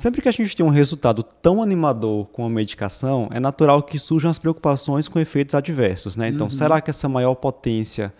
Sempre que a gente tem um resultado tão animador com a medicação, é natural que surjam as preocupações com efeitos adversos, né? Então, uhum. será que essa maior potência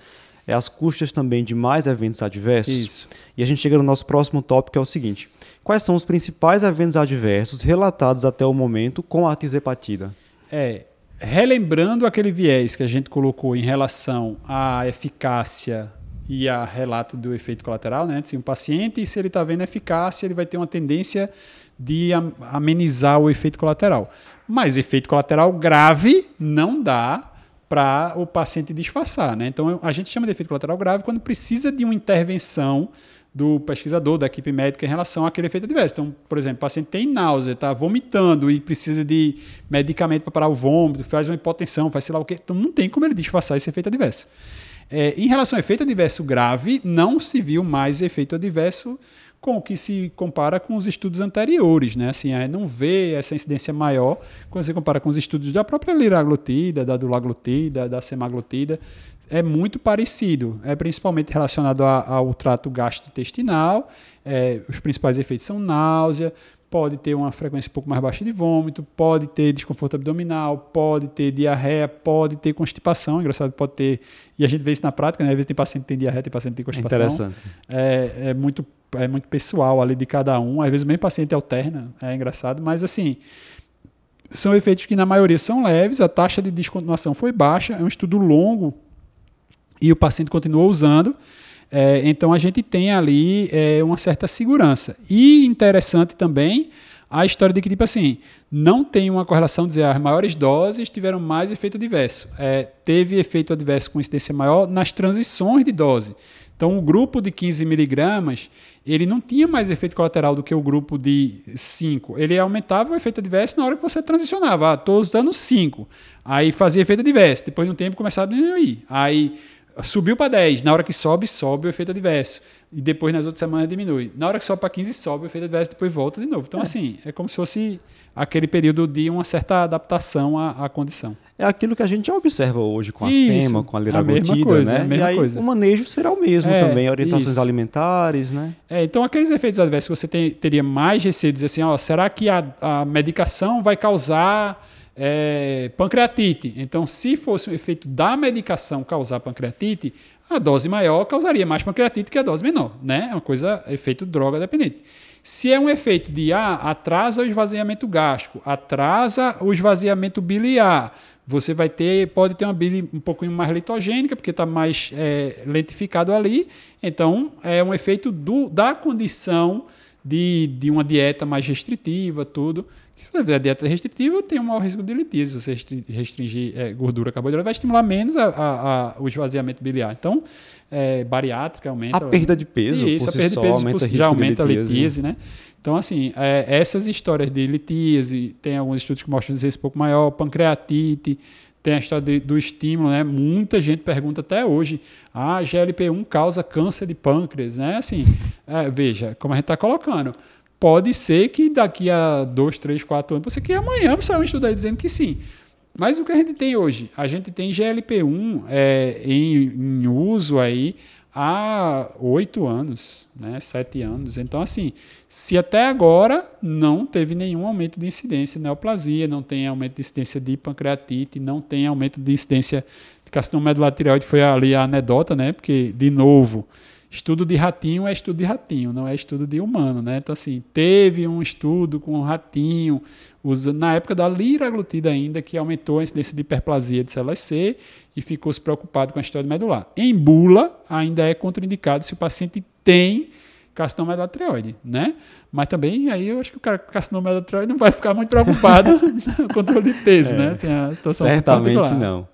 é as custas também de mais eventos adversos? Isso. E a gente chega no nosso próximo tópico, que é o seguinte: quais são os principais eventos adversos relatados até o momento com a tisepatida? É, relembrando aquele viés que a gente colocou em relação à eficácia e a relato do efeito colateral, né? Se um paciente, se ele está vendo eficácia, ele vai ter uma tendência de amenizar o efeito colateral. Mas efeito colateral grave não dá para o paciente disfarçar, né? Então a gente chama de efeito colateral grave quando precisa de uma intervenção do pesquisador, da equipe médica em relação àquele efeito adverso. Então, por exemplo, o paciente tem náusea, está vomitando e precisa de medicamento para parar o vômito, faz uma hipotensão, faz sei lá o quê. Então, não tem como ele disfarçar esse efeito adverso. É, em relação ao efeito adverso grave, não se viu mais efeito adverso com o que se compara com os estudos anteriores, né? Assim, é, não vê essa incidência maior quando você compara com os estudos da própria liraglutida, da dulaglutida, da semaglutida, é muito parecido. É principalmente relacionado a, ao trato gastrointestinal. É, os principais efeitos são náusea, pode ter uma frequência um pouco mais baixa de vômito, pode ter desconforto abdominal, pode ter diarreia, pode ter constipação. Engraçado, pode ter. E a gente vê isso na prática, né? Às vezes tem paciente que tem diarreia, tem paciente que tem constipação. Interessante. É, é muito é muito pessoal ali de cada um. Às vezes o mesmo paciente alterna, é engraçado, mas assim, são efeitos que na maioria são leves, a taxa de descontinuação foi baixa, é um estudo longo e o paciente continuou usando. É, então a gente tem ali é, uma certa segurança. E interessante também a história de que, tipo assim, não tem uma correlação de dizer as maiores doses tiveram mais efeito adverso. É, teve efeito adverso com incidência maior nas transições de dose. Então, o grupo de 15 miligramas, ele não tinha mais efeito colateral do que o grupo de 5. Ele aumentava o efeito adverso na hora que você transicionava. Ah, estou usando 5. Aí fazia efeito adverso. Depois de um tempo começava a diminuir. Aí subiu para 10. Na hora que sobe, sobe o efeito adverso. E depois nas outras semanas diminui. Na hora que sobe para 15, sobe o efeito adverso, depois volta de novo. Então, é. assim, é como se fosse aquele período de uma certa adaptação à, à condição. É aquilo que a gente já observa hoje com a isso, SEMA, com a liraglutida, né? E aí coisa. o manejo será o mesmo é, também, orientações isso. alimentares, né? É, então aqueles efeitos adversos que você tem, teria mais receio de dizer assim, ó, será que a, a medicação vai causar é, pancreatite? Então, se fosse o efeito da medicação causar pancreatite, a dose maior causaria mais pancreatite que a dose menor, né? É uma coisa, efeito droga dependente. Se é um efeito de ah, atrasa o esvaziamento gástrico, atrasa o esvaziamento biliar, você vai ter, pode ter uma bile um pouquinho mais litogênica, porque está mais é, lentificado ali. Então, é um efeito do, da condição de, de uma dieta mais restritiva, tudo. Se você fizer a dieta restritiva, tem um maior risco de litíase. Se você restringir é, gordura carboidrato, vai estimular menos a, a, a, o esvaziamento biliar. Então, é, bariátrica aumenta. A perda de peso, isso, por a perda si de peso aumenta já aumenta a litíase, né? Então, assim, é, essas histórias de litíase, tem alguns estudos que mostram esse pouco maior, pancreatite, tem a história de, do estímulo, né? Muita gente pergunta até hoje, ah, GLP-1 causa câncer de pâncreas, né? Assim, é, veja, como a gente está colocando, pode ser que daqui a dois, três, quatro anos, você que amanhã você vai estudar dizendo que sim. Mas o que a gente tem hoje? A gente tem GLP-1 é, em, em uso aí há oito anos, né, sete anos. Então, assim, se até agora não teve nenhum aumento de incidência de neoplasia, não tem aumento de incidência de pancreatite, não tem aumento de incidência de carcinoma medular tireoide, foi ali a anedota, né, porque, de novo, Estudo de ratinho é estudo de ratinho, não é estudo de humano, né? Então, assim, teve um estudo com ratinho, na época da liraglutida ainda, que aumentou a incidência de hiperplasia de células C e ficou se preocupado com a história medular. Em bula, ainda é contraindicado se o paciente tem carcinoma medular tireoide, né? Mas também aí eu acho que o cara com carcinoma medular tireoide não vai ficar muito preocupado com o controle de peso, é, né? Assim, Certamente não.